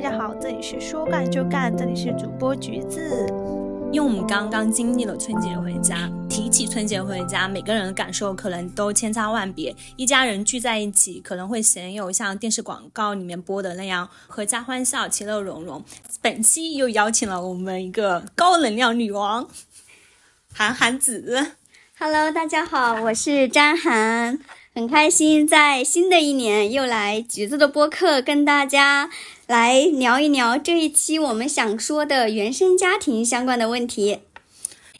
家好，这里是说干就干，这里是主播橘子。因为我们刚刚经历了春节回家，提起春节回家，每个人的感受可能都千差万别。一家人聚在一起，可能会鲜有像电视广告里面播的那样阖家欢笑、其乐融融。本期又邀请了我们一个高能量女王，韩寒子。Hello，大家好，我是张涵，很开心在新的一年又来橘子的播客跟大家。来聊一聊这一期我们想说的原生家庭相关的问题，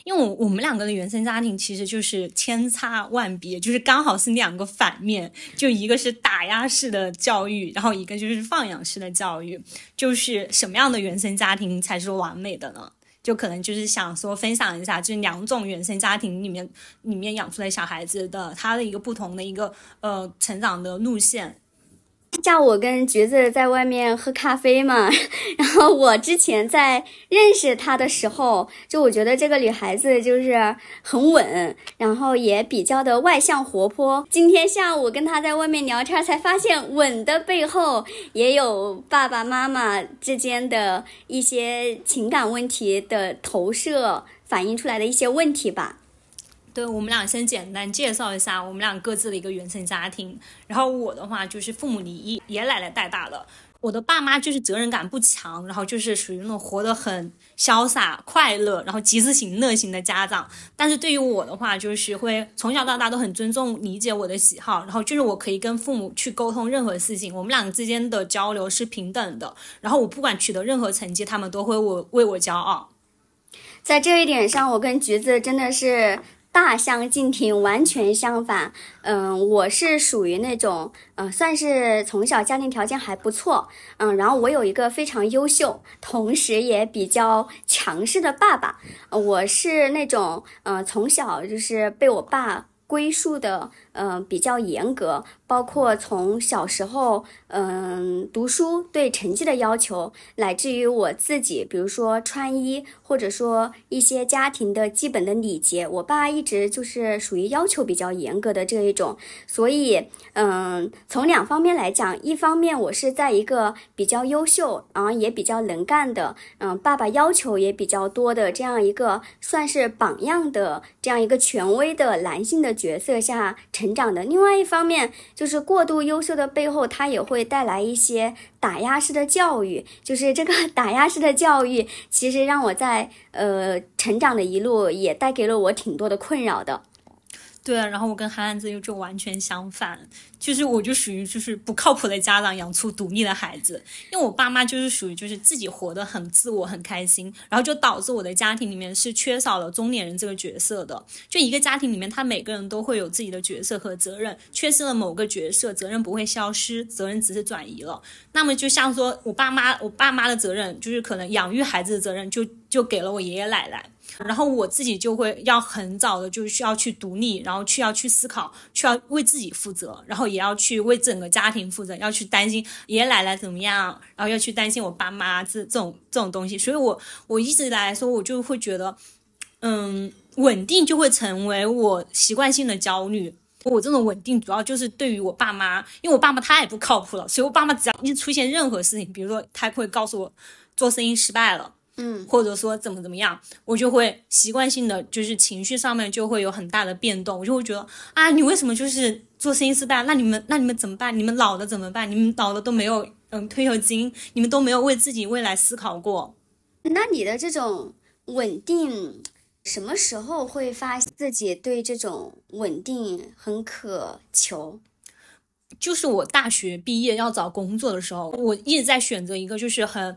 因为我我们两个的原生家庭其实就是千差万别，就是刚好是两个反面，就一个是打压式的教育，然后一个就是放养式的教育，就是什么样的原生家庭才是完美的呢？就可能就是想说分享一下，就是两种原生家庭里面里面养出来小孩子的他的一个不同的一个呃成长的路线。叫我跟橘子在外面喝咖啡嘛，然后我之前在认识她的时候，就我觉得这个女孩子就是很稳，然后也比较的外向活泼。今天下午跟她在外面聊天，才发现稳的背后也有爸爸妈妈之间的一些情感问题的投射，反映出来的一些问题吧。对我们俩先简单介绍一下我们俩各自的一个原生家庭。然后我的话就是父母离异，爷爷奶奶带大的。我的爸妈就是责任感不强，然后就是属于那种活得很潇洒、快乐，然后及时行乐型的家长。但是对于我的话，就是会从小到大都很尊重、理解我的喜好，然后就是我可以跟父母去沟通任何事情，我们两个之间的交流是平等的。然后我不管取得任何成绩，他们都会我为我骄傲。在这一点上，我跟橘子真的是。大相径庭，完全相反。嗯，我是属于那种，嗯，算是从小家庭条件还不错，嗯，然后我有一个非常优秀，同时也比较强势的爸爸。我是那种，嗯，从小就是被我爸归宿的，嗯，比较严格。包括从小时候，嗯，读书对成绩的要求，乃至于我自己，比如说穿衣，或者说一些家庭的基本的礼节，我爸一直就是属于要求比较严格的这一种。所以，嗯，从两方面来讲，一方面我是在一个比较优秀，然后也比较能干的，嗯，爸爸要求也比较多的这样一个算是榜样的这样一个权威的男性的角色下成长的。另外一方面，就是过度优秀的背后，它也会带来一些打压式的教育。就是这个 打压式的教育，其实让我在呃成长的一路也带给了我挺多的困扰的。对啊，然后我跟韩安子又就完全相反。就是我就属于就是不靠谱的家长养出独立的孩子，因为我爸妈就是属于就是自己活得很自我很开心，然后就导致我的家庭里面是缺少了中年人这个角色的。就一个家庭里面，他每个人都会有自己的角色和责任，缺失了某个角色，责任不会消失，责任只是转移了。那么就像说我爸妈，我爸妈的责任就是可能养育孩子的责任就就给了我爷爷奶奶，然后我自己就会要很早的就需要去独立，然后去要去思考，去要为自己负责，然后。也要去为整个家庭负责，要去担心爷爷奶奶怎么样，然后要去担心我爸妈这这种这种东西，所以我我一直来说，我就会觉得，嗯，稳定就会成为我习惯性的焦虑。我这种稳定主要就是对于我爸妈，因为我爸妈太不靠谱了，所以我爸妈只要一出现任何事情，比如说他会告诉我做生意失败了。嗯，或者说怎么怎么样，我就会习惯性的就是情绪上面就会有很大的变动，我就会觉得啊，你为什么就是做生意失败？那你们那你们怎么办？你们老了怎么办？你们老了都没有嗯退休金，你们都没有为自己未来思考过。那你的这种稳定，什么时候会发现自己对这种稳定很渴求？就是我大学毕业要找工作的时候，我一直在选择一个就是很。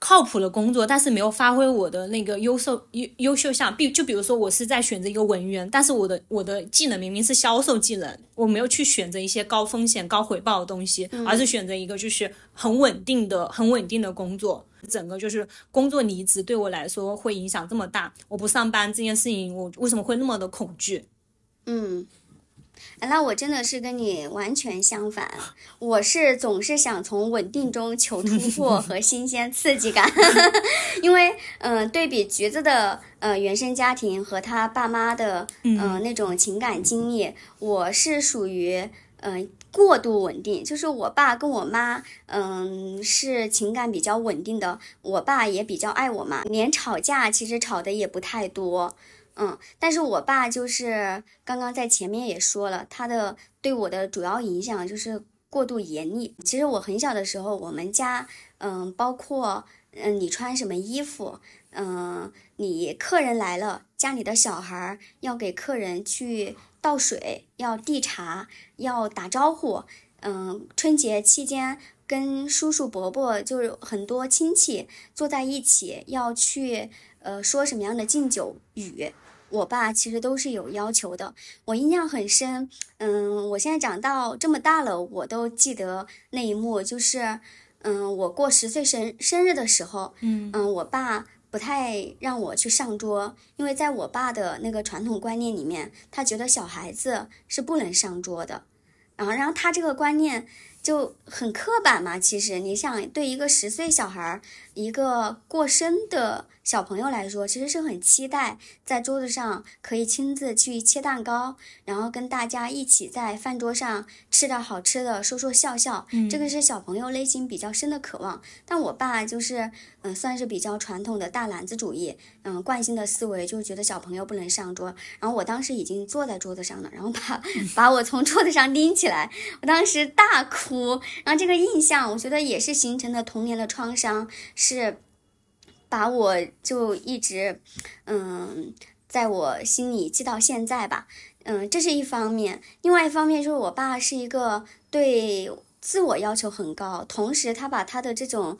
靠谱的工作，但是没有发挥我的那个优秀优优秀项。比就比如说，我是在选择一个文员，但是我的我的技能明明是销售技能，我没有去选择一些高风险高回报的东西，而是选择一个就是很稳定的很稳定的工作。整个就是工作离职对我来说会影响这么大，我不上班这件事情，我为什么会那么的恐惧？嗯。那我真的是跟你完全相反，我是总是想从稳定中求突破和新鲜刺激感，因为嗯，对比橘子的呃原生家庭和他爸妈的嗯那种情感经历，我是属于嗯，过度稳定，就是我爸跟我妈，嗯，是情感比较稳定的。我爸也比较爱我嘛，连吵架其实吵的也不太多，嗯。但是我爸就是刚刚在前面也说了，他的对我的主要影响就是过度严厉。其实我很小的时候，我们家，嗯，包括，嗯，你穿什么衣服，嗯，你客人来了，家里的小孩要给客人去。倒水要递茶，要打招呼。嗯，春节期间跟叔叔伯伯就是很多亲戚坐在一起，要去呃说什么样的敬酒语，我爸其实都是有要求的。我印象很深，嗯，我现在长到这么大了，我都记得那一幕，就是嗯，我过十岁生生日的时候，嗯嗯，我爸。不太让我去上桌，因为在我爸的那个传统观念里面，他觉得小孩子是不能上桌的。然后，然后他这个观念。就很刻板嘛，其实你想对一个十岁小孩儿，一个过生的小朋友来说，其实是很期待在桌子上可以亲自去切蛋糕，然后跟大家一起在饭桌上吃到好吃的，说说笑笑。嗯，这个是小朋友内心比较深的渴望。但我爸就是，嗯，算是比较传统的大男子主义，嗯，惯性的思维就是觉得小朋友不能上桌。然后我当时已经坐在桌子上了，然后把 把我从桌子上拎起来，我当时大哭。然后这个印象，我觉得也是形成的童年的创伤，是是把我就一直，嗯，在我心里记到现在吧，嗯，这是一方面。另外一方面就是我爸是一个对自我要求很高，同时他把他的这种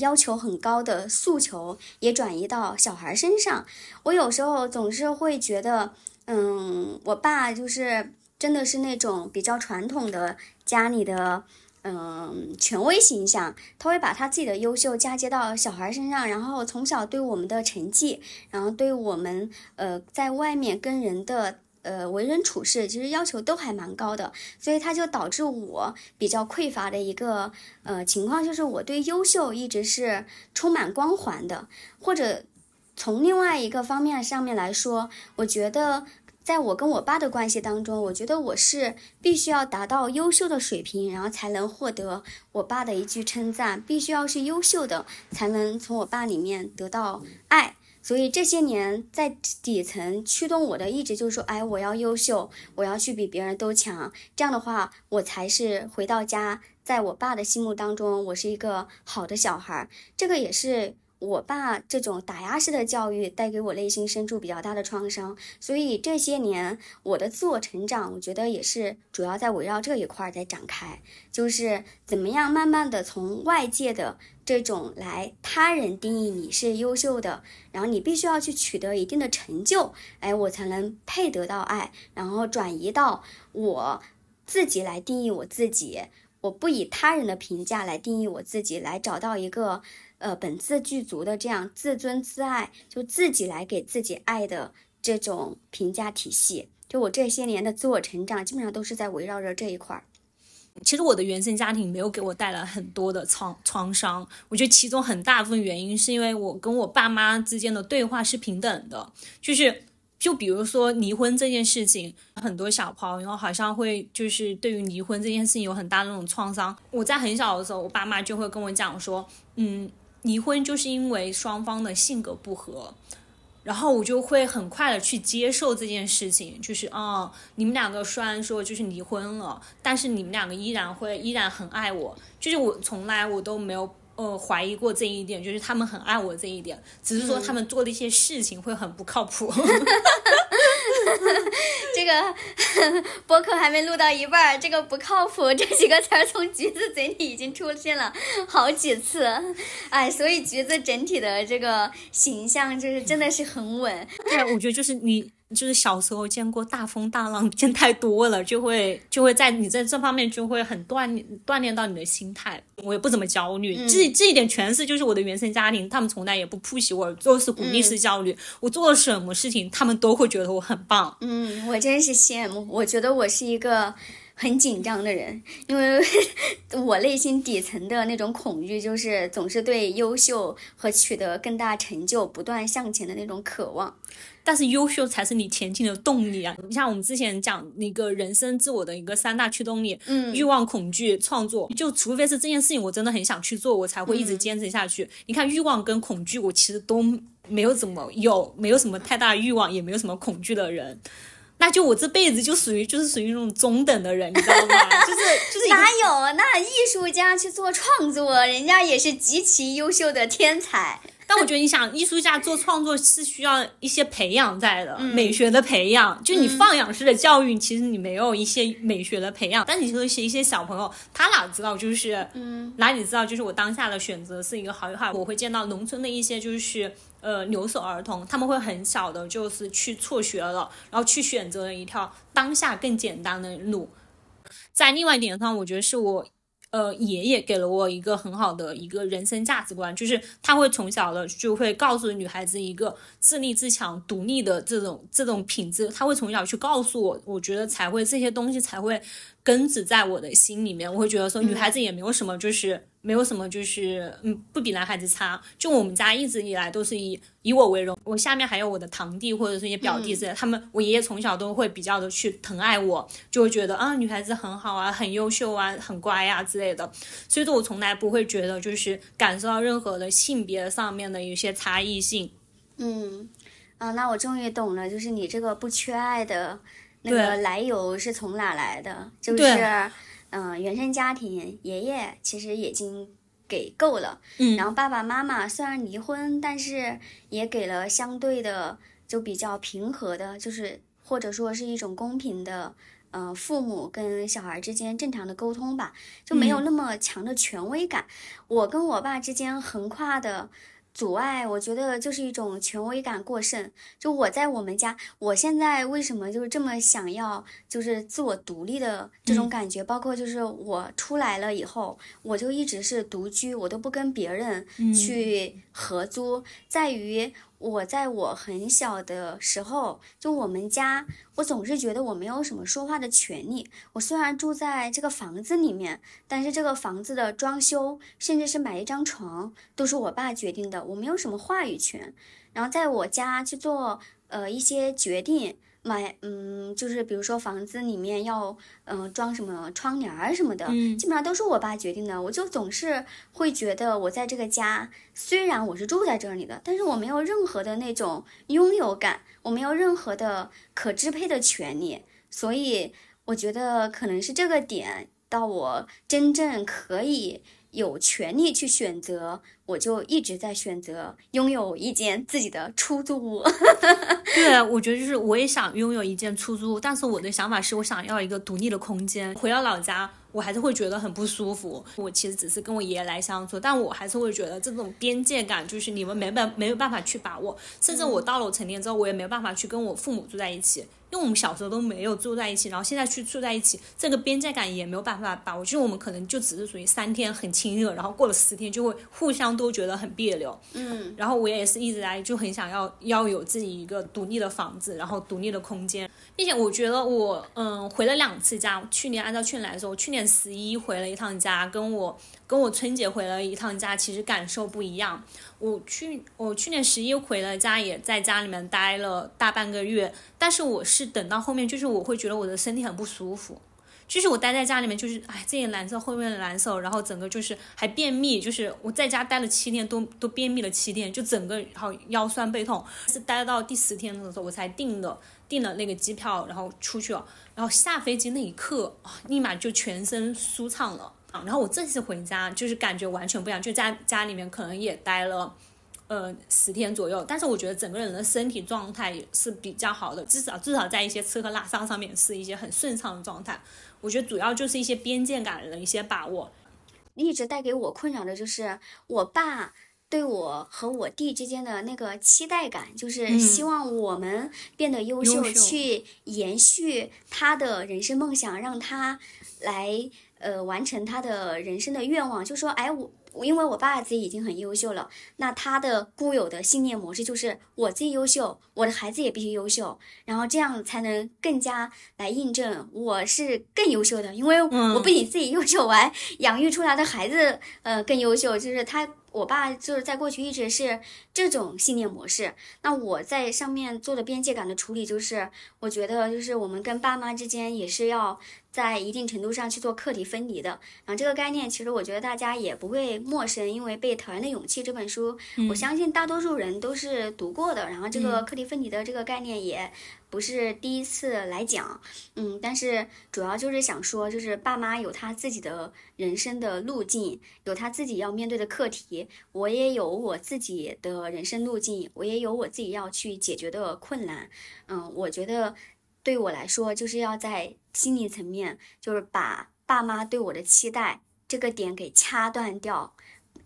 要求很高的诉求也转移到小孩身上。我有时候总是会觉得，嗯，我爸就是真的是那种比较传统的。家里的嗯权威形象，他会把他自己的优秀嫁接到小孩身上，然后从小对我们的成绩，然后对我们呃在外面跟人的呃为人处事，其实要求都还蛮高的，所以他就导致我比较匮乏的一个呃情况，就是我对优秀一直是充满光环的，或者从另外一个方面上面来说，我觉得。在我跟我爸的关系当中，我觉得我是必须要达到优秀的水平，然后才能获得我爸的一句称赞。必须要是优秀的，才能从我爸里面得到爱。所以这些年在底层驱动我的一直就是说，哎，我要优秀，我要去比别人都强。这样的话，我才是回到家，在我爸的心目当中，我是一个好的小孩。这个也是。我爸这种打压式的教育带给我内心深处比较大的创伤，所以这些年我的自我成长，我觉得也是主要在围绕这一块儿在展开，就是怎么样慢慢的从外界的这种来他人定义你是优秀的，然后你必须要去取得一定的成就，哎，我才能配得到爱，然后转移到我自己来定义我自己，我不以他人的评价来定义我自己，来找到一个。呃，本自具足的这样自尊自爱，就自己来给自己爱的这种评价体系，就我这些年的自我成长，基本上都是在围绕着这一块儿。其实我的原生家庭没有给我带来很多的创创伤，我觉得其中很大部分原因是因为我跟我爸妈之间的对话是平等的，就是就比如说离婚这件事情，很多小朋友好像会就是对于离婚这件事情有很大的那种创伤。我在很小的时候，我爸妈就会跟我讲说，嗯。离婚就是因为双方的性格不合，然后我就会很快的去接受这件事情，就是啊，你们两个虽然说就是离婚了，但是你们两个依然会依然很爱我，就是我从来我都没有呃怀疑过这一点，就是他们很爱我这一点，只是说他们做的一些事情会很不靠谱。这个播客还没录到一半，这个不靠谱这几个词儿从橘子嘴里已经出现了好几次，哎，所以橘子整体的这个形象就是真的是很稳。对，我觉得就是你。就是小时候见过大风大浪，见太多了，就会就会在你在这方面就会很锻炼锻炼到你的心态。我也不怎么焦虑，这这一点全是就是我的原生家庭，他们从来也不 push 我，都是鼓励式教育。我做了什么事情，他们都会觉得我很棒。嗯，我真是羡慕。我觉得我是一个很紧张的人，因为 我内心底层的那种恐惧，就是总是对优秀和取得更大成就、不断向前的那种渴望。但是优秀才是你前进的动力啊！你像我们之前讲那个人生自我的一个三大驱动力，嗯欲望、恐惧、创作，就除非是这件事情我真的很想去做，我才会一直坚持下去。你看欲望跟恐惧，我其实都没有怎么有，没有什么太大欲望，也没有什么恐惧的人。那就我这辈子就属于就是属于那种中等的人，你知道吗？就是就是哪有？那艺术家去做创作，人家也是极其优秀的天才。但我觉得你想，艺术家做创作是需要一些培养在的，嗯美学的培养。就你放养式的教育，其实你没有一些美学的培养。但你说是一些小朋友，他哪知道就是，嗯，哪里知道就是我当下的选择是一个好与坏。我会见到农村的一些就是。呃，留守儿童他们会很小的，就是去辍学了，然后去选择了一条当下更简单的路。在另外一点上，我觉得是我呃，爷爷给了我一个很好的一个人生价值观，就是他会从小的就会告诉女孩子一个自立自强、独立的这种这种品质，他会从小去告诉我，我觉得才会这些东西才会根子在我的心里面。我会觉得说，女孩子也没有什么就是。没有什么，就是嗯，不比男孩子差。就我们家一直以来都是以以我为荣，我下面还有我的堂弟或者是一些表弟之类的，他们我爷爷从小都会比较的去疼爱我，就会觉得啊，女孩子很好啊，很优秀啊，很乖啊之类的。所以说我从来不会觉得就是感受到任何的性别上面的一些差异性。嗯，啊，那我终于懂了，就是你这个不缺爱的那个来由是从哪来的？就是对嗯、原生家庭，爷爷其实已经给够了，嗯然后爸爸妈妈虽然离婚，但是也给了相对的就比较平和的，就是或者说是一种公平的。呃，父母跟小孩之间正常的沟通吧，就没有那么强的权威感。我跟我爸之间横跨的阻碍，我觉得就是一种权威感过剩。就我在我们家，我现在为什么就是这么想要，就是自我独立的这种感觉，包括就是我出来了以后，我就一直是独居，我都不跟别人去合租，在于。我在我很小的时候，就我们家，我总是觉得我没有什么说话的权利。我虽然住在这个房子里面，但是这个房子的装修，甚至是买一张床，都是我爸决定的，我没有什么话语权。然后在我家去做呃一些决定，买嗯，就是比如说房子里面要嗯、呃、装什么窗帘儿什么的，嗯基本上都是我爸决定的。我就总是会觉得我在这个家，虽然我是住在这里的，但是我没有任何的那种拥有感，我没有任何的可支配的权利，所以我觉得可能是这个点，到我真正可以有权利去选择，我就一直在选择拥有一间自己的出租屋。对，我觉得就是我也想拥有一间出租屋，但是我的想法是我想要一个独立的空间。回到老家，我还是会觉得很不舒服。我其实只是跟我爷爷来相处，但我还是会觉得这种边界感就是你们没办没有办法去把握。甚至我到了我成年之后，我也没有办法去跟我父母住在一起，因为我们小时候都没有住在一起，然后现在去住在一起，这个边界感也没有办法把握。就是我们可能就只是属于三天很亲热，然后过了十天就会互相都觉得很别扭。嗯然后我也是一直来就很想要要有自己一个独立的房子，然后独立的空间，并且我觉得我嗯回了两次家，去年按照去年来说，我去年十一回了一趟家，跟我跟我春节回了一趟家，其实感受不一样。我去我去年十一回了家，也在家里面待了大半个月，但是我是等到后面，就是我会觉得我的身体很不舒服。就是我待在家里面，就是哎，这也难受，后面也难受，然后整个就是还便秘，就是我在家待了七天，都都便秘了七天，就整个然后腰酸背痛，是待到第十天的时候我才订的订了那个机票，然后出去了，然后下飞机那一刻，立马就全身舒畅了。啊然后我这次回家就是感觉完全不一样，就在家里面可能也待了。呃，十天左右，但是我觉得整个人的身体状态也是比较好的，至少至少在一些吃喝拉撒上面是一些很顺畅的状态。我觉得主要就是一些边界感的一些把握。一直带给我困扰的就是我爸对我和我弟之间的那个期待感，就是希望我们变得优秀，优秀去延续他的人生梦想，让他来呃完成他的人生的愿望。就说，哎，我因为我爸自己已经很优秀了，那他的固有的信念模式就是我自己优秀，我的孩子也必须优秀，然后这样才能更加来印证我是更优秀的，因为我不仅自己优秀，我还养育出来的孩子呃更优秀，就是他。我爸就是在过去一直是这种信念模式，那我在上面做的边界感的处理，就是我觉得就是我们跟爸妈之间也是要在一定程度上去做课题分离的。然后这个概念其实我觉得大家也不会陌生，因为《被讨厌的勇气》这本书，我相信大多数人都是读过的。然后这个课题分离的这个概念也。不是第一次来讲，嗯，但是主要就是想说，就是爸妈有他自己的人生的路径，有他自己要面对的课题，我也有我自己的人生路径，我也有我自己要去解决的困难，嗯，我觉得对我来说，就是要在心理层面，就是把爸妈对我的期待这个点给掐断掉。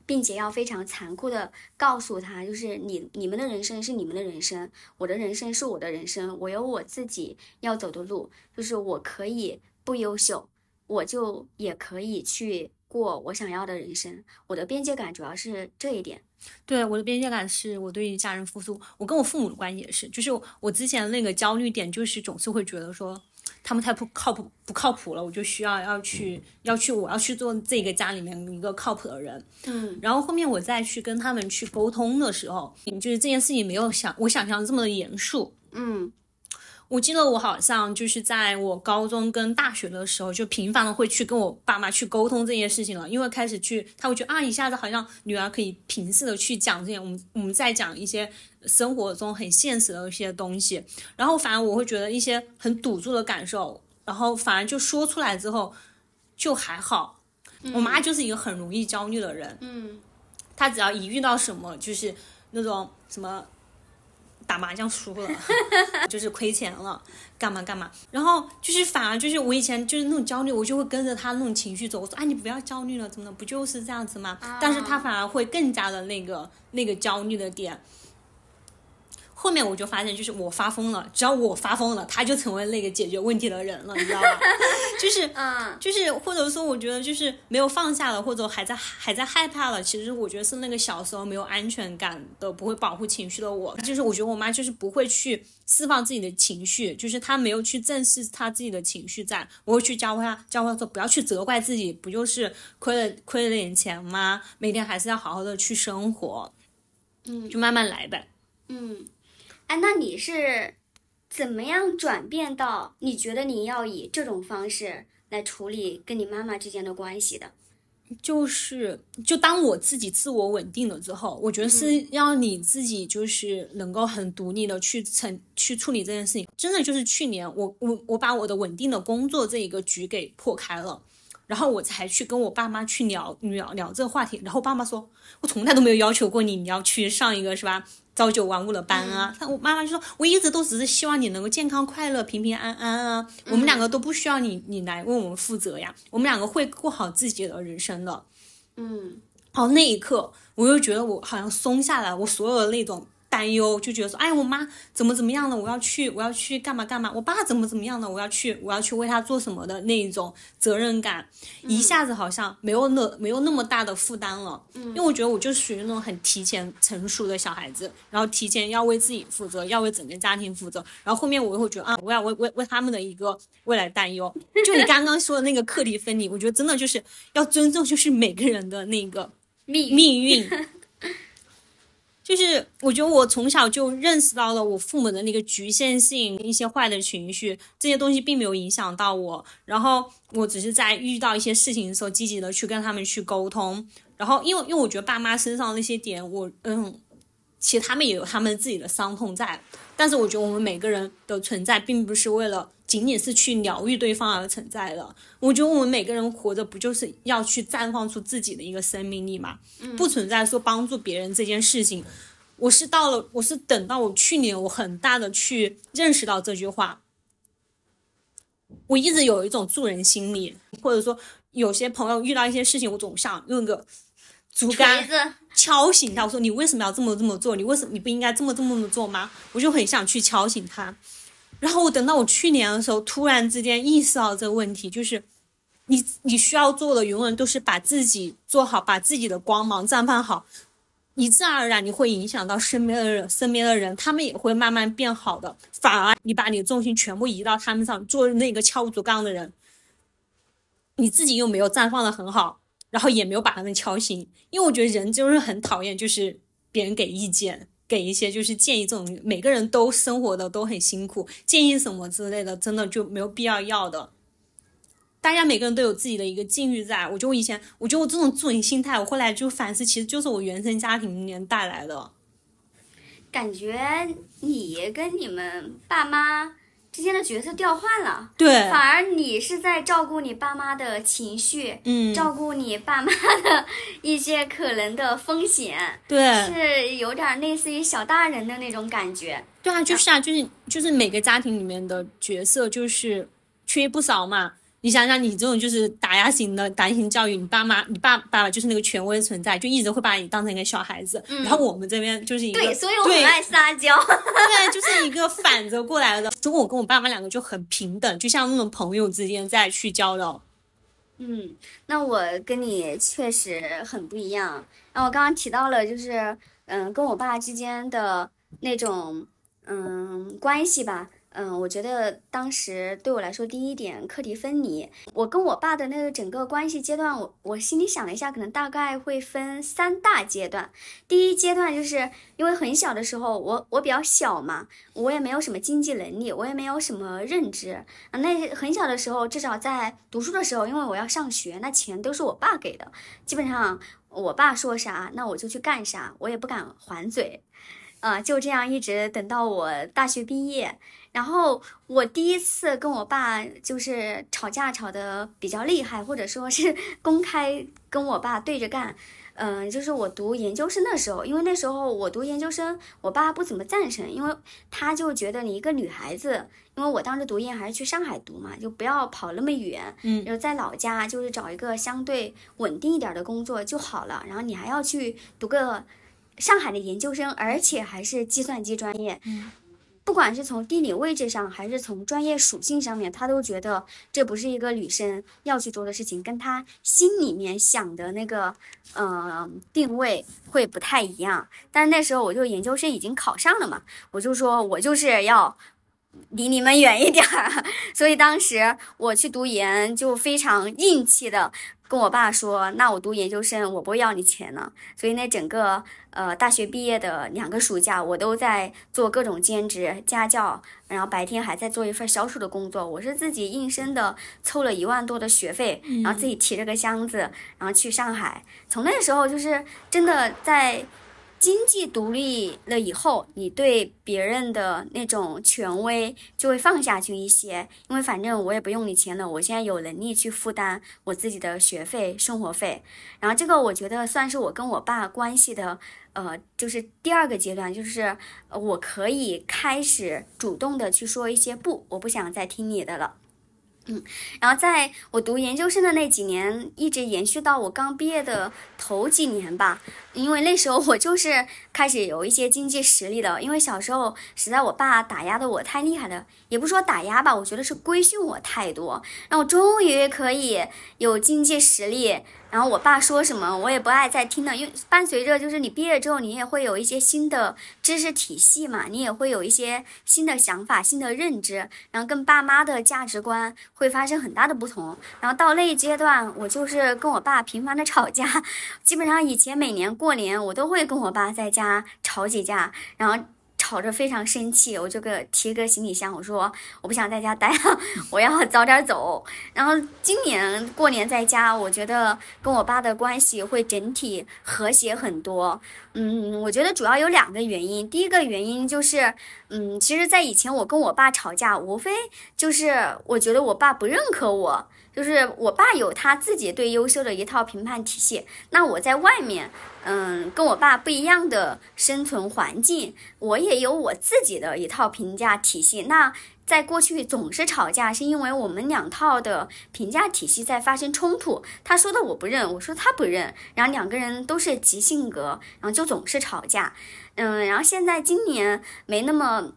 并且要非常残酷的告诉他，就是你你们的人生是你们的人生，我的人生是我的人生，我有我自己要走的路，就是我可以不优秀，我就也可以去过我想要的人生。我的边界感主要是这一点。对，我的边界感是我对于家人付出，我跟我父母的关系也是，就是我之前那个焦虑点，就是总是会觉得说。他们太不靠谱，不靠谱了，我就需要要去要去，我要去做这个家里面一个靠谱的人。嗯，然后后面我再去跟他们去沟通的时候，就是这件事情没有想我想象这么的严肃。嗯。我记得我好像就是在我高中跟大学的时候，就频繁的会去跟我爸妈去沟通这些事情了，因为开始去，他会觉得啊，一下子好像女儿可以平视的去讲这些，我们我们在讲一些生活中很现实的一些东西，然后反而我会觉得一些很堵住的感受，然后反而就说出来之后就还好。我妈就是一个很容易焦虑的人，嗯，她只要一遇到什么就是那种什么。打麻将输了，就是亏钱了，干嘛干嘛，然后就是反而就是我以前就是那种焦虑，我就会跟着他那种情绪走。我说，啊，你不要焦虑了，怎么的，不就是这样子吗？但是他反而会更加的那个那个焦虑的点。后面我就发现，就是我发疯了，只要我发疯了，他就成为那个解决问题的人了，你知道吧？就是，嗯，就是或者说，我觉得就是没有放下了，或者还在还在害怕了。其实我觉得是那个小时候没有安全感的，不会保护情绪的我。就是我觉得我妈就是不会去释放自己的情绪，就是她没有去正视她自己的情绪，在我会去教她，教她说不要去责怪自己，不就是亏了亏了点钱吗？每天还是要好好的去生活，嗯，就慢慢来呗，嗯。哎，那你是怎么样转变到你觉得你要以这种方式来处理跟你妈妈之间的关系的？就是，就当我自己自我稳定了之后，我觉得是要你自己就是能够很独立的去成去处理这件事情。真的就是去年，我我我把我的稳定的工作这一个局给破开了，然后我才去跟我爸妈去聊聊聊这个话题。然后爸妈说，我从来都没有要求过你，你要去上一个是吧？朝九晚五的班啊，他我妈妈就说，我一直都只是希望你能够健康快乐、平平安安啊。我们两个都不需要你，你来为我们负责呀。我们两个会过好自己的人生的。嗯，好，那一刻我又觉得我好像松下来，我所有的那种。担忧就觉得说，哎，我妈怎么怎么样了？我要去，我要去干嘛干嘛？我爸怎么怎么样了？我要去，我要去为他做什么的那一种责任感，一下子好像没有那没有那么大的负担了。嗯，因为我觉得我就属于那种很提前成熟的小孩子，然后提前要为自己负责，要为整个家庭负责。然后后面我又会觉得啊，我要为为为他们的一个未来担忧。就你刚刚说的那个课题分离，我觉得真的就是要尊重，就是每个人的那个命命运。就是我觉得我从小就认识到了我父母的那个局限性，一些坏的情绪，这些东西并没有影响到我。然后我只是在遇到一些事情的时候，积极的去跟他们去沟通。然后因为因为我觉得爸妈身上那些点，我嗯，其实他们也有他们自己的伤痛在。但是我觉得我们每个人的存在，并不是为了。仅仅是去疗愈对方而存在的，我觉得我们每个人活着不就是要去绽放出自己的一个生命力嘛？不存在说帮助别人这件事情。我是到了，我是等到我去年，我很大的去认识到这句话。我一直有一种助人心理，或者说有些朋友遇到一些事情，我总想用个竹竿敲醒他。我说你为什么要这么这么做？你为什么你不应该这么这么么做吗？我就很想去敲醒他。然后我等到我去年的时候，突然之间意识到这个问题，就是你你需要做的永远都是把自己做好，把自己的光芒绽放好，你自然而然你会影响到身边的人，身边的人他们也会慢慢变好的。反而你把你的重心全部移到他们上，做那个敲竹杠的人，你自己又没有绽放的很好，然后也没有把他们敲醒。因为我觉得人就是很讨厌，就是别人给意见，给一些就是建议这种，每个人都生活的都很辛苦，建议什么之类的，真的就没有必要要的。大家每个人都有自己的一个境遇，在我就我以前，我觉得我这种助人心态，我后来就反思，其实就是我原生家庭里面带来的。感觉你跟你们爸妈之间的角色调换了，对，反而你是在照顾你爸妈的情绪，嗯，照顾你爸妈的一些可能的风险，对，是有点类似于小大人的那种感觉。对啊，就是啊，就是就是每个家庭里面的角色就是缺不少嘛。你想想，你这种就是打压型的单行教育，你爸妈、你爸爸爸就是那个权威存在，就一直会把你当成一个小孩子。然后我们这边就是一个对，所以我很爱撒娇。对，就是一个反着过来的。如果我跟我爸妈两个就很平等，就像那种朋友之间再去交流。嗯，那我跟你确实很不一样。然后我刚刚提到了，就是嗯，跟我爸之间的那种嗯关系吧。嗯，我觉得当时对我来说，第一点课题分离。我跟我爸的那个整个关系阶段，我我心里想了一下，可能大概会分三大阶段。第一阶段就是因为很小的时候，我我比较小嘛，我也没有什么经济能力，我也没有什么认知。那很小的时候，至少在读书的时候，因为我要上学，那钱都是我爸给的，基本上我爸说啥，那我就去干啥，我也不敢还嘴。啊，就这样一直等到我大学毕业，然后我第一次跟我爸就是吵架吵得比较厉害，或者说是 公开跟我爸对着干，嗯，就是我读研究生的时候，因为那时候我读研究生，我爸不怎么赞成，因为他就觉得你一个女孩子，因为我当时读研还是去上海读嘛，就不要跑那么远，嗯，就在老家就是找一个相对稳定一点的工作就好了，然后你还要去读个。上海的研究生，而且还是计算机专业，不管是从地理位置上，还是从专业属性上面，他都觉得这不是一个女生要去做的事情，跟他心里面想的那个，呃，定位会不太一样。但是那时候我就研究生已经考上了嘛，我就说我就是要离你们远一点儿，所以当时我去读研就非常硬气的。跟我爸说，那我读研究生，我不会要你钱呢。所以那整个呃大学毕业的两个暑假，我都在做各种兼职、家教，然后白天还在做一份销售的工作。我是自己应声的凑了一万多的学费，然后自己提着个箱子，然后去上海。从那时候就是真的在。经济独立了以后，你对别人的那种权威就会放下去一些，因为反正我也不用你钱了，我现在有能力去负担我自己的学费、生活费。然后这个我觉得算是我跟我爸关系的，呃，就是第二个阶段，就是我可以开始主动的去说一些不，我不想再听你的了。嗯，然后在我读研究生的那几年，一直延续到我刚毕业的头几年吧。因为那时候我就是开始有一些经济实力的，因为小时候实在我爸打压的我太厉害了，也不说打压吧，我觉得是规训我太多，让我终于可以有经济实力。然后我爸说什么，我也不爱再听了，因为伴随着就是你毕业之后，你也会有一些新的知识体系嘛，你也会有一些新的想法、新的认知，然后跟爸妈的价值观会发生很大的不同。然后到那一阶段，我就是跟我爸频繁的吵架，基本上以前每年过年我都会跟我爸在家吵几架，然后。吵着非常生气，我就给提个行李箱，我说我不想在家待了，我要早点走。然后今年过年在家，我觉得跟我爸的关系会整体和谐很多。嗯，我觉得主要有两个原因。第一个原因就是，嗯，其实，在以前我跟我爸吵架，无非就是我觉得我爸不认可我。就是我爸有他自己对优秀的一套评判体系，那我在外面，嗯，跟我爸不一样的生存环境，我也有我自己的一套评价体系。那在过去总是吵架，是因为我们两套的评价体系在发生冲突。他说的我不认，我说他不认，然后两个人都是急性格，然后就总是吵架。嗯，然后现在今年没那么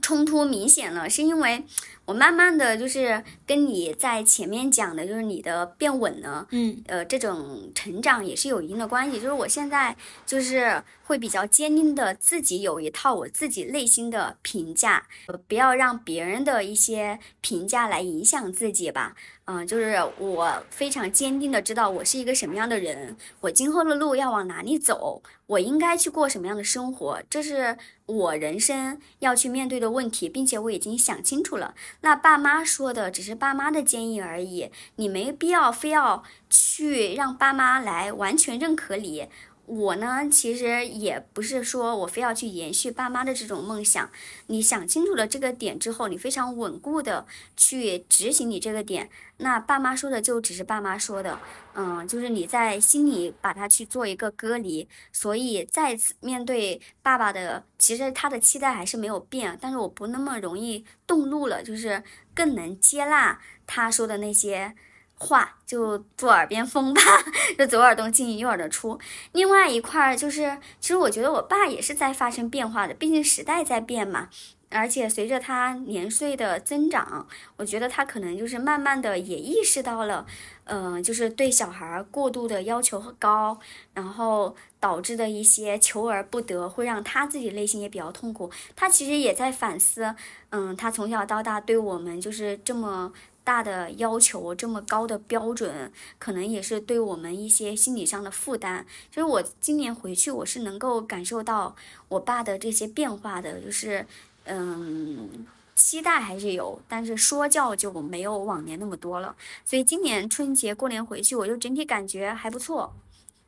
冲突明显了，是因为。我慢慢的就是跟你在前面讲的，就是你的变稳了，嗯呃，这种成长也是有一定的关系。就是我现在就是会比较坚定的自己有一套我自己内心的评价，呃不要让别人的一些评价来影响自己吧。嗯、就是我非常坚定的知道我是一个什么样的人，我今后的路要往哪里走，我应该去过什么样的生活，这是我人生要去面对的问题，并且我已经想清楚了。那爸妈说的只是爸妈的建议而已，你没必要非要去让爸妈来完全认可你。我呢，其实也不是说我非要去延续爸妈的这种梦想。你想清楚了这个点之后，你非常稳固的去执行你这个点，那爸妈说的就只是爸妈说的，嗯，就是你在心里把它去做一个隔离。所以再次面对爸爸的，其实他的期待还是没有变，但是我不那么容易动怒了，就是更能接纳他说的那些。话就做耳边风吧，就左耳动进右耳的出。另外一块儿就是，其实我觉得我爸也是在发生变化的，毕竟时代在变嘛。而且随着他年岁的增长，我觉得他可能就是慢慢的也意识到了，嗯、就是对小孩过度的要求和高，然后导致的一些求而不得，会让他自己内心也比较痛苦。他其实也在反思，嗯，他从小到大对我们就是这么大的要求，这么高的标准，可能也是对我们一些心理上的负担。就是我今年回去，我是能够感受到我爸的这些变化的，就是嗯。期待还是有，但是说教就没有往年那么多了。所以今年春节过年回去，我就整体感觉还不错。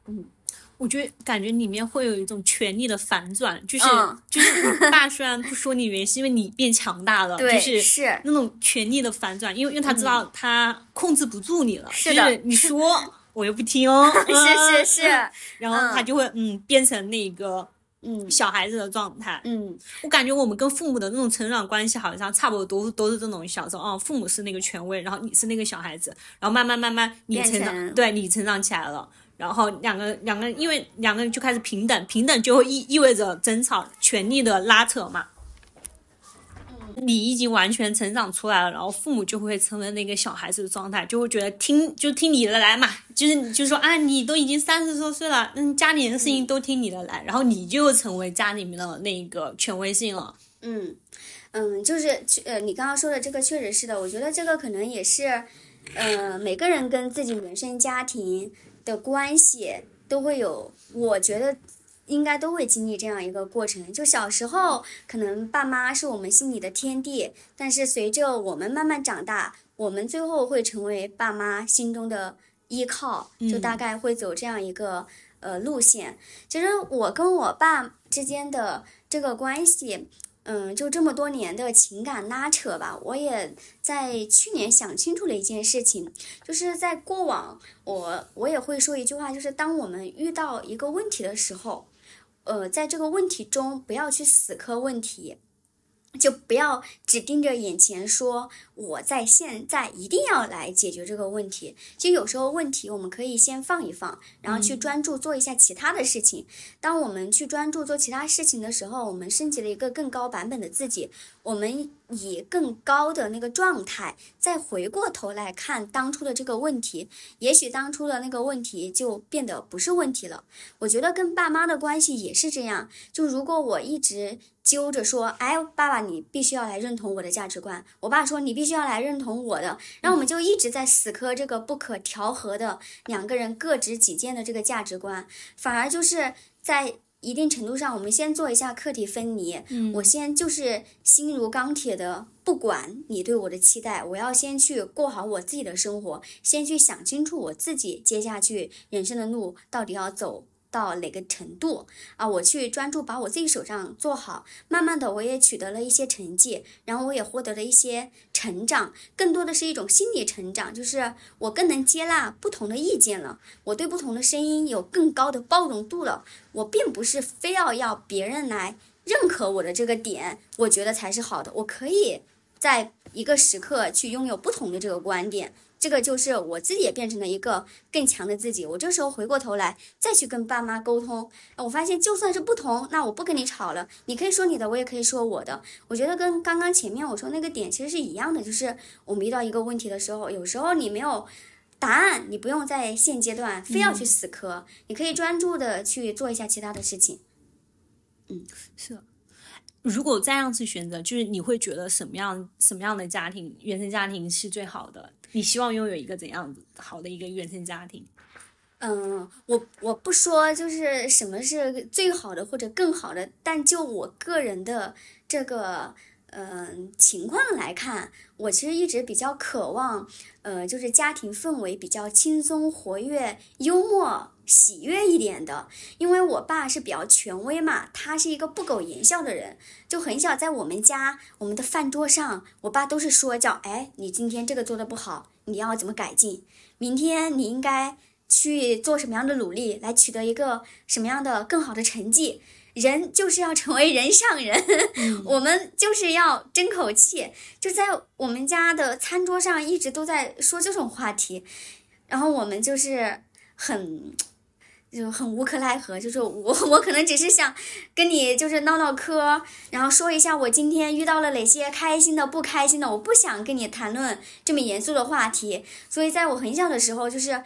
嗯我觉得感觉里面会有一种权力的反转，就是、嗯。就是你爸虽然不说你原因，是因为你变强大了，对，就是是。那种权力的反转，因为因为他知道他控制不住你了，嗯是的就是你说 我又不听，是是是，然后他就会嗯变成那个嗯。小孩子的状态。嗯。我感觉我们跟父母的那种成长关系好像差不多，都都是这种小时候，哦，父母是那个权威，然后你是那个小孩子，然后慢慢慢慢你成长，成对你成长起来了。然后两个两个人，因为两个人就开始平等，平等就会意意味着争吵、权力的拉扯嘛。你已经完全成长出来了，然后父母就会成为那个小孩子的状态，就会觉得听就听你的来嘛，就是就是说啊，你都已经三十多岁了，嗯，家里人的事情都听你的来，然后你就成为家里面的那个权威性了。嗯嗯，就是呃，你刚刚说的这个确实是的，我觉得这个可能也是，呃，每个人跟自己原生家庭的关系都会有，我觉得应该都会经历这样一个过程。就小时候，可能爸妈是我们心里的天地，但是随着我们慢慢长大，我们最后会成为爸妈心中的依靠，就大概会走这样一个呃路线。其实我跟我爸之间的这个关系。嗯，就这么多年的情感拉扯吧，我也在去年想清楚了一件事情，就是在过往，我我也会说一句话，就是当我们遇到一个问题的时候，呃，在这个问题中不要去死磕问题，就不要只盯着眼前说我在现在一定要来解决这个问题。其实有时候问题我们可以先放一放，然后去专注做一下其他的事情。当我们去专注做其他事情的时候，我们升级了一个更高版本的自己，我们以更高的那个状态，再回过头来看当初的这个问题，也许当初的那个问题就变得不是问题了。我觉得跟爸妈的关系也是这样，就如果我一直揪着说，哎，爸爸你必须要来认同我的价值观，我爸说你必须要来认同我的，然后我们就一直在死磕这个不可调和的两个人各执己见的这个价值观，反而就是在。一定程度上，我们先做一下课题分离。嗯我先就是心如钢铁的，不管你对我的期待，我要先去过好我自己的生活，先去想清楚我自己接下去人生的路到底要走到哪个程度啊？我去专注把我自己手上做好，慢慢的我也取得了一些成绩，然后我也获得了一些成长，更多的是一种心理成长，就是我更能接纳不同的意见了，我对不同的声音有更高的包容度了。我并不是非要要别人来认可我的这个点，我觉得才是好的。我可以在一个时刻去拥有不同的这个观点。这个就是我自己也变成了一个更强的自己。我这时候回过头来再去跟爸妈沟通，我发现就算是不同，那我不跟你吵了，你可以说你的，我也可以说我的。我觉得跟刚刚前面我说那个点其实是一样的，就是我们遇到一个问题的时候，有时候你没有答案，你不用在现阶段非要去死磕，你可以专注的去做一下其他的事情。嗯，是的。如果再让次选择，就是你会觉得什么样什么样的家庭，原生家庭是最好的？你希望拥有一个怎样子好的一个原生家庭？嗯，我我不说就是什么是最好的或者更好的，但就我个人的这个嗯情况来看，我其实一直比较渴望，呃，就是家庭氛围比较轻松、活跃、幽默。喜悦一点的，因为我爸是比较权威嘛，他是一个不苟言笑的人，就很小在我们家我们的饭桌上，我爸都是说叫，哎，你今天这个做的不好，你要怎么改进？明天你应该去做什么样的努力，来取得一个什么样的更好的成绩？人就是要成为人上人，我们就是要争口气，就在我们家的餐桌上一直都在说这种话题，然后我们就是很。就很无可奈何，就是我我可能只是想跟你就是唠唠嗑，然后说一下我今天遇到了哪些开心的、不开心的，我不想跟你谈论这么严肃的话题。所以在我很小的时候，就是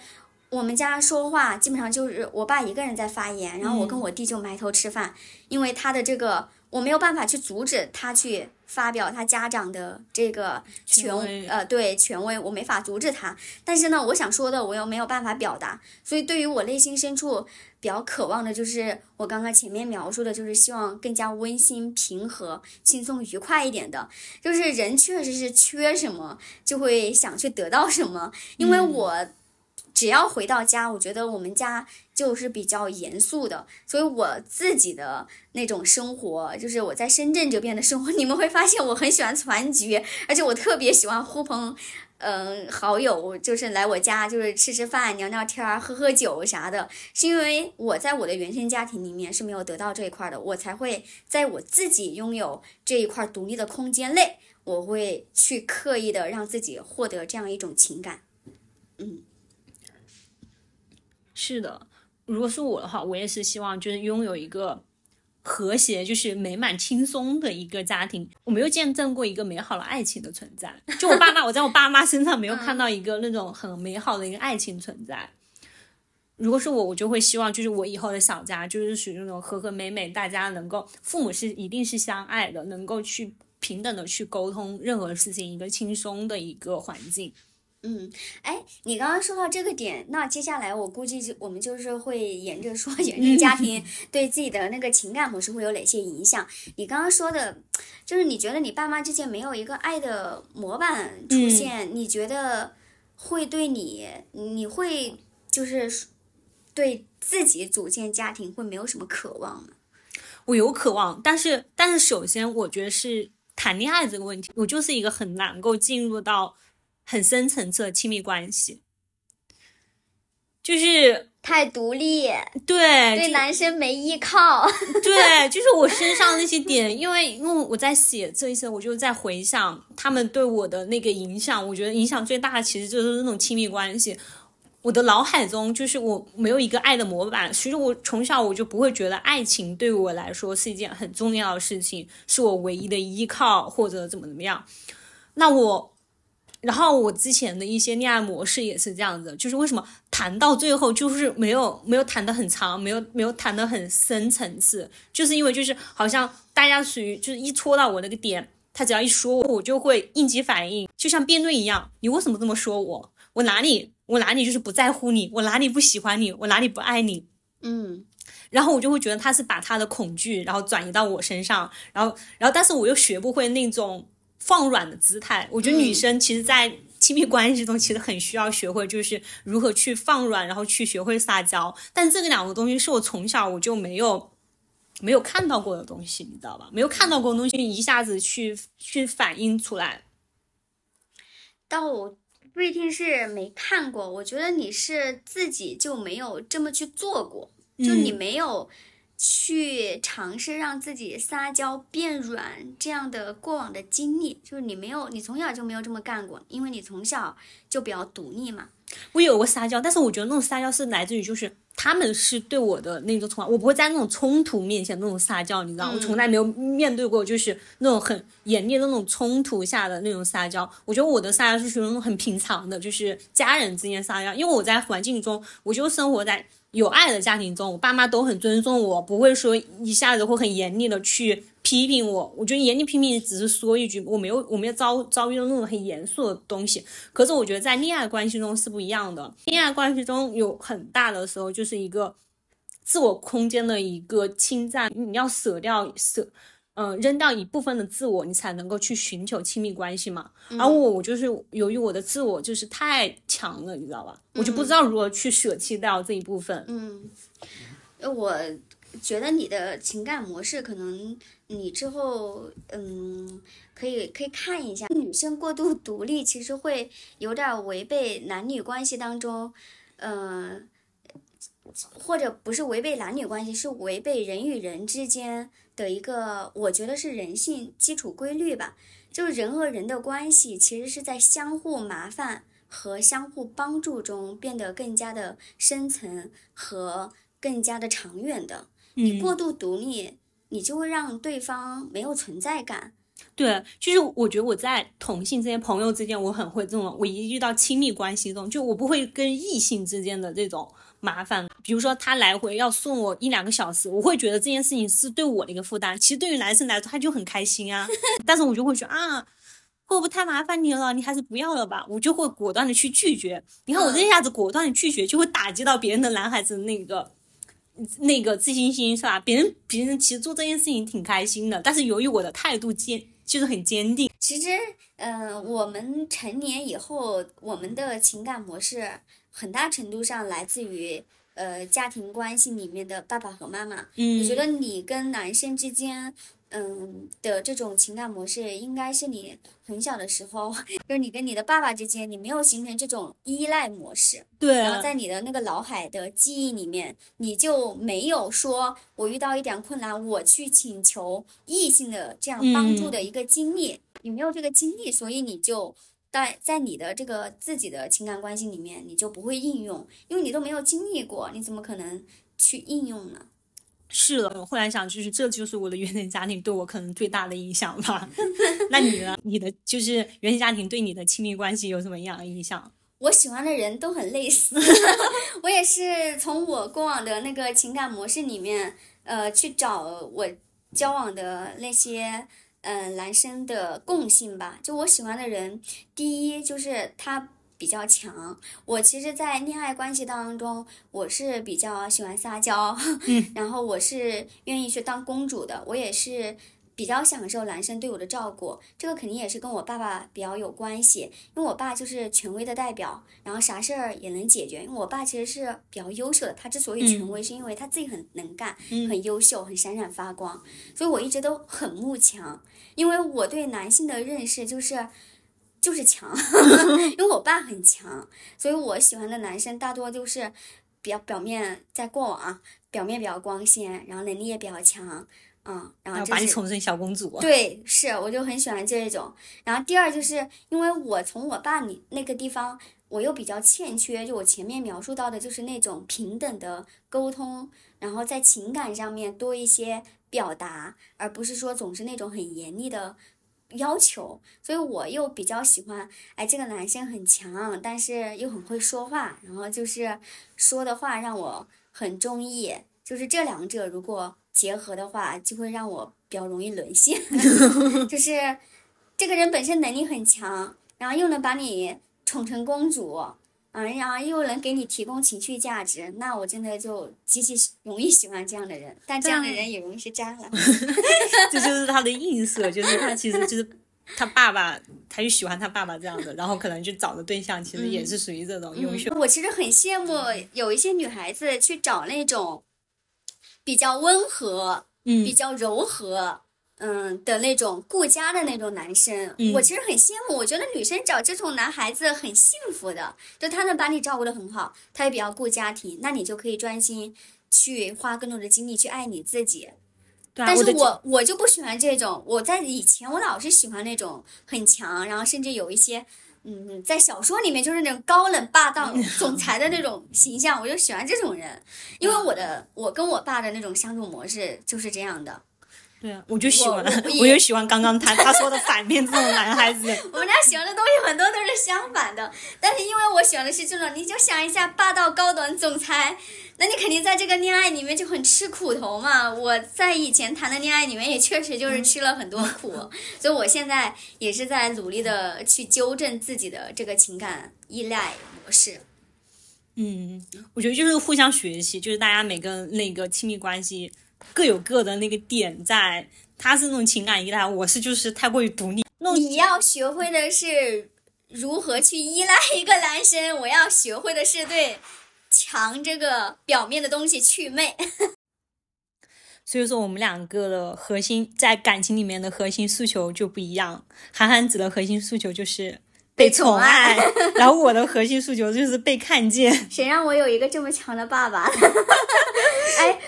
我们家说话基本上就是我爸一个人在发言，然后我跟我弟就埋头吃饭，因为他的这个。我没有办法去阻止他去发表他家长的这个权呃对权威，我没法阻止他。但是呢，我想说的我又没有办法表达，所以对于我内心深处比较渴望的，就是我刚刚前面描述的，就是希望更加温馨、平和、轻松、愉快一点的。就是人确实是缺什么就会想去得到什么，因为我。只要回到家，我觉得我们家就是比较严肃的，所以我自己的那种生活，就是我在深圳这边的生活，你们会发现我很喜欢团聚，而且我特别喜欢呼朋，嗯，好友，就是来我家，就是吃吃饭、聊聊天、喝喝酒啥的，是因为我在我的原生家庭里面是没有得到这一块的，我才会在我自己拥有这一块独立的空间内，我会去刻意的让自己获得这样一种情感，嗯。是的，如果是我的话，我也是希望就是拥有一个和谐、就是美满、轻松的一个家庭。我没有见证过一个美好的爱情的存在，就我爸妈，我在我爸妈身上没有看到一个那种很美好的一个爱情存在。如果是我，我就会希望就是我以后的小家就是属于那种和和美美，大家能够父母是一定是相爱的，能够去平等的去沟通任何事情，一个轻松的一个环境。嗯，哎，你刚刚说到这个点，那接下来我估计就我们就是会沿着说 原生家庭对自己的那个情感模式会有哪些影响。你刚刚说的，就是你觉得你爸妈之间没有一个爱的模板出现，你觉得会对你，你会就是对自己组建家庭会没有什么渴望吗？我有渴望，但是但是首先我觉得是谈恋爱这个问题，我就是一个很难够进入到。很深层次的亲密关系，就是太独立，对，对男生没依靠，对，就是我身上那些点，因为因为我在写这一些，我就在回想他们对我的那个影响，我觉得影响最大的其实就是那种亲密关系。我的脑海中就是我没有一个爱的模板，其实我从小我就不会觉得爱情对我来说是一件很重要的事情，是我唯一的依靠或者怎么怎么样。那我。然后我之前的一些恋爱模式也是这样子，就是为什么谈到最后就是没有没有谈得很长，没有没有谈得很深层次，就是因为就是好像大家属于就是一戳到我那个点，他只要一说我我就会应急反应，就像辩论一样，你为什么这么说我？我哪里我哪里就是不在乎你？我哪里不喜欢你？我哪里不爱你？嗯，然后我就会觉得他是把他的恐惧然后转移到我身上，然后然后但是我又学不会那种。放软的姿态，我觉得女生其实，在亲密关系中，其实很需要学会，就是如何去放软，然后去学会撒娇。但这个两个东西是我从小我就没有没有看到过的东西，你知道吧？没有看到过的东西，一下子去去反映出来。倒不一定是没看过，我觉得你是自己就没有这么去做过，就你没有。去尝试让自己撒娇变软这样的过往的经历？就是你没有，你从小就没有这么干过，因为你从小就比较独立嘛。我有过撒娇，但是我觉得那种撒娇是来自于就是他们是对我的那种宠爱，我不会在那种冲突面前那种撒娇，你知道，我从来没有面对过就是那种很严厉的那种冲突下的那种撒娇。我觉得我的撒娇是属于那种很平常的，就是家人之间撒娇，因为我在环境中我就生活在。有爱的家庭中，我爸妈都很尊重我，不会说一下子会很严厉的去批评我。我觉得严厉批评只是说一句，我没有我没有遭遭遇到那种很严肃的东西。可是我觉得在恋爱关系中是不一样的，恋爱关系中有很大的时候就是一个自我空间的一个侵占，你要舍掉舍。嗯，扔掉一部分的自我，你才能够去寻求亲密关系嘛。而我，我就是由于我的自我就是太强了，你知道吧？我就不知道如何去舍弃掉这一部分。嗯，我觉得你的情感模式可能你之后嗯可以可以看一下，女生过度独立其实会有点违背男女关系当中，嗯，或者不是违背男女关系，是违背人与人之间。的一个，我觉得是人性基础规律吧，就是人和人的关系其实是在相互麻烦和相互帮助中变得更加的深层和更加的长远的。你过度独立，你就会让对方没有存在感。对，就是我觉得我在同性这些朋友之间，我很会这种。我一遇到亲密关系中，就我不会跟异性之间的这种。麻烦，比如说他来回要送我一两个小时，我会觉得这件事情是对我的一个负担。其实对于男生来说，他就很开心啊。但是我就会说啊，会不会太麻烦你了？你还是不要了吧。我就会果断的去拒绝。你看我这下子果断的拒绝，就会打击到别人的男孩子那个那个自信心，是吧？别人别人其实做这件事情挺开心的，但是由于我的态度坚，就是很坚定。其实，嗯，我们成年以后，我们的情感模式。很大程度上来自于呃家庭关系里面的爸爸和妈妈。嗯，我觉得你跟男生之间，嗯的这种情感模式，应该是你很小的时候，就是你跟你的爸爸之间，你没有形成这种依赖模式。对。然后在你的那个脑海的记忆里面，你就没有说我遇到一点困难，我去请求异性的这样帮助的一个经历，你没有这个经历，所以你就。在在你的这个自己的情感关系里面，你就不会应用，因为你都没有经历过，你怎么可能去应用呢？是的，我后来想，就是这就是我的原生家庭对我可能最大的影响吧。那你呢？你的就是原生家庭对你的亲密关系有什么样的影响？我喜欢的人都很类似，我也是从我过往的那个情感模式里面，呃，去找我交往的那些。嗯，男生的共性吧，就我喜欢的人，第一就是他比较强。我其实，在恋爱关系当中，我是比较喜欢撒娇，然后我是愿意去当公主的，我也是。比较享受男生对我的照顾，这个肯定也是跟我爸爸比较有关系，因为我爸就是权威的代表，然后啥事儿也能解决。因为我爸其实是比较优秀的，他之所以权威，是因为他自己很能干，很优秀，很闪闪发光，所以我一直都很慕强。因为我对男性的认识就是就是强，因为我爸很强，所以我喜欢的男生大多就是比较表面，在过往啊，表面比较光鲜，然后能力也比较强。嗯，然后把你宠成小公主。对，是，我就很喜欢这种。然后第二就是因为我从我爸你那个地方，我又比较欠缺，就我前面描述到的，就是那种平等的沟通，然后在情感上面多一些表达，而不是说总是那种很严厉的要求。所以我又比较喜欢，哎，这个男生很强，但是又很会说话，然后就是说的话让我很中意。就是这两者如果。结合的话，就会让我比较容易沦陷。就是这个人本身能力很强，然后又能把你宠成公主，嗯，然后又能给你提供情绪价值，那我真的就极其容易喜欢这样的人。但这样的人也容易是渣男。这就是他的映射，就是他其实就是他爸爸，他就喜欢他爸爸这样的，然后可能就找的对象其实也是属于这种优秀。我其实很羡慕有一些女孩子去找那种。比较温和，嗯，比较柔和，嗯的那种顾家的那种男生，我其实很羡慕。我觉得女生找这种男孩子很幸福的，就他能把你照顾的很好，他也比较顾家庭，那你就可以专心去花更多的精力去爱你自己。对啊，但是的我我就不喜欢这种，我在以前我老是喜欢那种很强，然后甚至有一些，嗯，在小说里面就是那种高冷霸道 总裁的那种形象，我就喜欢这种人，因为我的我跟我爸的那种相处模式就是这样的。对啊，我就喜欢，我我也我就喜欢刚刚他他说的反面这种男孩子。我们俩喜欢的东西很多都是相反的，但是因为我喜欢的是这种，你就想一下霸道高端总裁，那你肯定在这个恋爱里面就很吃苦头嘛。我在以前谈的恋爱里面也确实就是吃了很多苦，所以我现在也是在努力的去纠正自己的这个情感依赖模式。嗯，我觉得就是互相学习，就是大家每个那个亲密关系各有各的那个点在。他是那种情感依赖，我是就是太过于独立。你要学会的是如何去依赖一个男生，我要学会的是对强这个表面的东西祛魅。所以说，我们两个的核心在感情里面的核心诉求就不一样。韩寒子的核心诉求就是被宠爱，然后我的核心诉求就是被看见。谁让我有一个这么强的爸爸？哎，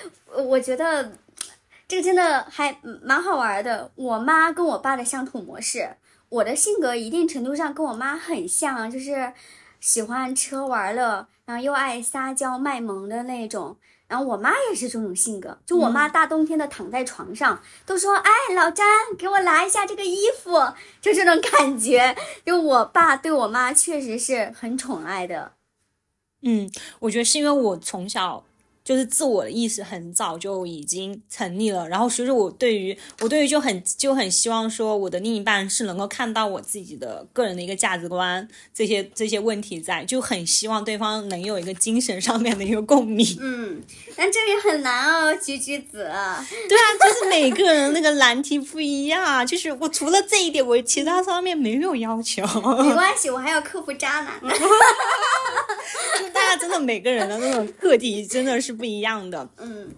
我觉得。这个真的还蛮好玩的。我妈跟我爸的相处模式，我的性格一定程度上跟我妈很像，就是喜欢吃喝玩乐，然后又爱撒娇卖萌的那种。然后我妈也是这种性格，就我妈大冬天的躺在床上，都说：“哎，老詹，给我拿一下这个衣服。”就这种感觉。就我爸对我妈确实是很宠爱的。嗯，我觉得是因为我从小。就是自我的意识很早就已经成立了，然后所以说我对于我对于就很就很希望说我的另一半是能够看到我自己的个人的一个价值观这些这些问题在，就很希望对方能有一个精神上面的一个共鸣。嗯，但这也很难哦，橘橘子。对啊，就是每个人那个难题不一样，就是我除了这一点，我其他方面没有要求。没关系，我还要克服渣男。就大家真的每个人的那种个体真的是。不一样的，嗯，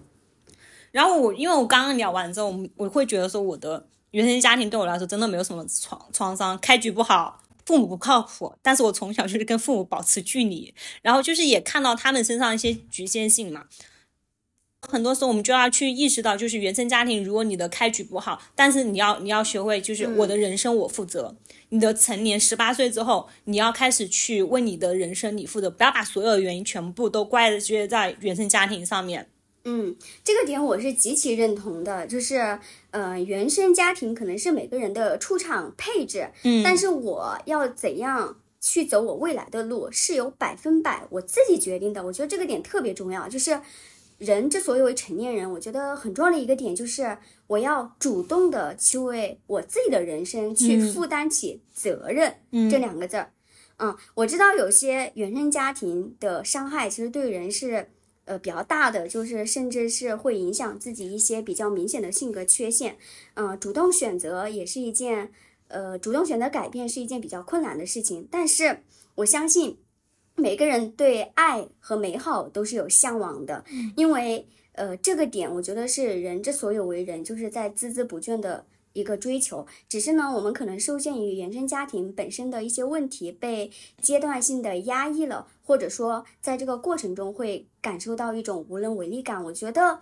然后我因为我刚刚聊完之后，我我会觉得说我的原生家庭对我来说真的没有什么创创伤，开局不好，父母不靠谱，但是我从小就是跟父母保持距离，然后就是也看到他们身上一些局限性嘛。很多时候我们就要去意识到，就是原生家庭，如果你的开局不好，但是你要你要学会，就是我的人生我负责。你的成年十八岁之后，你要开始去为你的人生你负责，不要把所有的原因全部都怪罪在原生家庭上面。嗯，这个点我是极其认同的，就是呃，原生家庭可能是每个人的出场配置，嗯，但是我要怎样去走我未来的路，是由百分百我自己决定的。我觉得这个点特别重要，就是。人之所以为成年人，我觉得很重要的一个点就是我要主动的去为我自己的人生去负担起责任。这两个字儿，嗯，我知道有些原生家庭的伤害其实对人是呃比较大的，就是甚至是会影响自己一些比较明显的性格缺陷。嗯，主动选择也是一件呃主动选择改变是一件比较困难的事情，但是我相信。每个人对爱和美好都是有向往的，因为呃，这个点我觉得是人之所以为人，就是在孜孜不倦的一个追求。只是呢，我们可能受限于原生家庭本身的一些问题，被阶段性的压抑了，或者说在这个过程中会感受到一种无能为力感。我觉得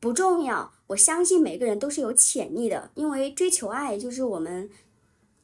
不重要，我相信每个人都是有潜力的，因为追求爱就是我们。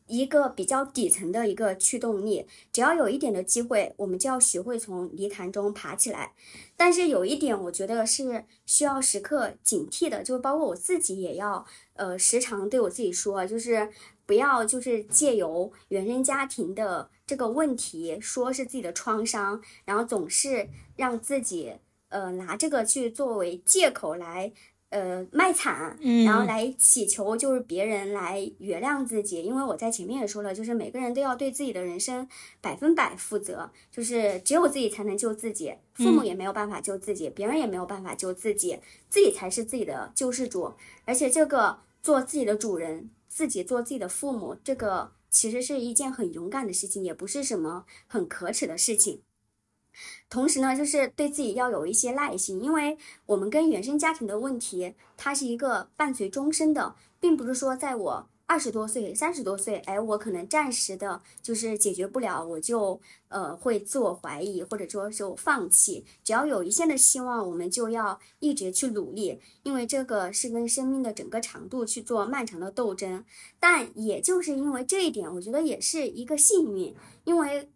一个比较底层的一个驱动力，只要有一点的机会，我们就要学会从泥潭中爬起来。但是有一点，我觉得是需要时刻警惕的，就包括我自己也要，呃，时常对我自己说，就是不要就是借由原生家庭的这个问题，说是自己的创伤，然后总是让自己，呃，拿这个去作为借口来。呃，卖惨，然后来祈求就是别人来原谅自己，因为我在前面也说了，就是每个人都要对自己的人生百分百负责，就是只有自己才能救自己，父母也没有办法救自己，别人也没有办法救自己，自己才是自己的救世主。而且这个做自己的主人，自己做自己的父母，这个其实是一件很勇敢的事情，也不是什么很可耻的事情。同时呢，就是对自己要有一些耐心，因为我们跟原生家庭的问题，它是一个伴随终身的，并不是说在我二十多岁、三十多岁，哎，我可能暂时的就是解决不了，我就呃会自我怀疑，或者说就放弃。只要有一线的希望，我们就要一直去努力，因为这个是跟生命的整个长度去做漫长的斗争。但也就是因为这一点，我觉得也是一个幸运，因为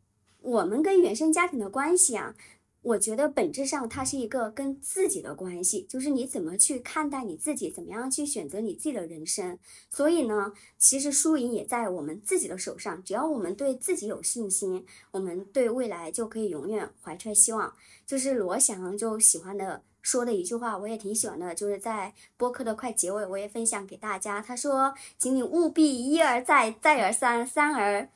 我们跟原生家庭的关系啊。我觉得本质上它是一个跟自己的关系，就是你怎么去看待你自己，怎么样去选择你自己的人生。所以呢，其实输赢也在我们自己的手上。只要我们对自己有信心，我们对未来就可以永远怀揣希望。就是罗翔就喜欢的说的一句话，我也挺喜欢的，就是在播客的快结尾，我也分享给大家。他说：“请你务必一而再，再而三，三而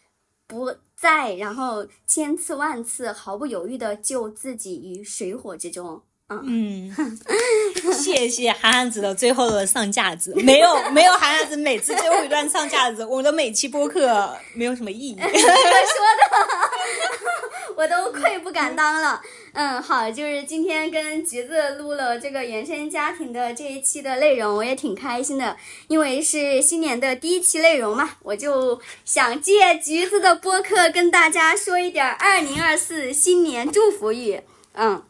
不。”在，然后千次万次毫不犹豫的救自己于水火之中。嗯，谢谢韩寒子的最后的上架子，没有没有韩寒子每次最后一段上架子，我的每期播客没有什么意义。说的，我都愧不敢当了。嗯，好，就是今天跟橘子录了这个原生家庭的这一期的内容，我也挺开心的，因为是新年的第一期内容嘛，我就想借橘子的播客跟大家说一点二零二四新年祝福语。嗯。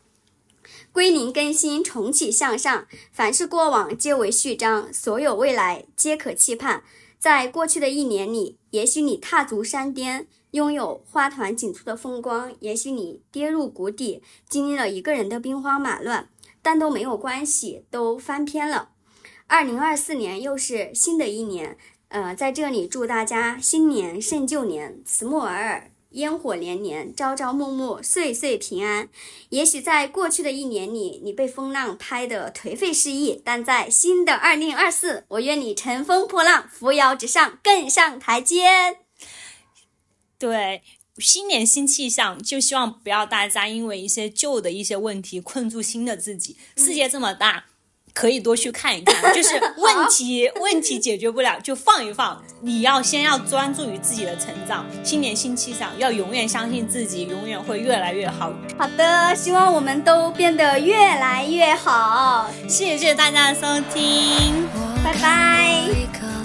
归零更新，重启向上。凡是过往，皆为序章；所有未来，皆可期盼。在过去的一年里，也许你踏足山巅，拥有花团锦簇的风光；也许你跌入谷底，经历了一个人的兵荒马乱。但都没有关系，都翻篇了。二零二四年又是新的一年，呃，在这里祝大家新年胜旧年，慈木尔尔。烟火连连，朝朝暮暮，岁岁平安。也许在过去的一年里，你被风浪拍得颓废失意，但在新的二零二四，我愿你乘风破浪，扶摇直上，更上台阶。对，新年新气象，就希望不要大家因为一些旧的一些问题困住新的自己。世界这么大。可以多去看一看，就是 问题问题解决不了就放一放。你要先要专注于自己的成长，新年新气象，要永远相信自己，永远会越来越好。好的，希望我们都变得越来越好。谢谢大家的收听，拜拜。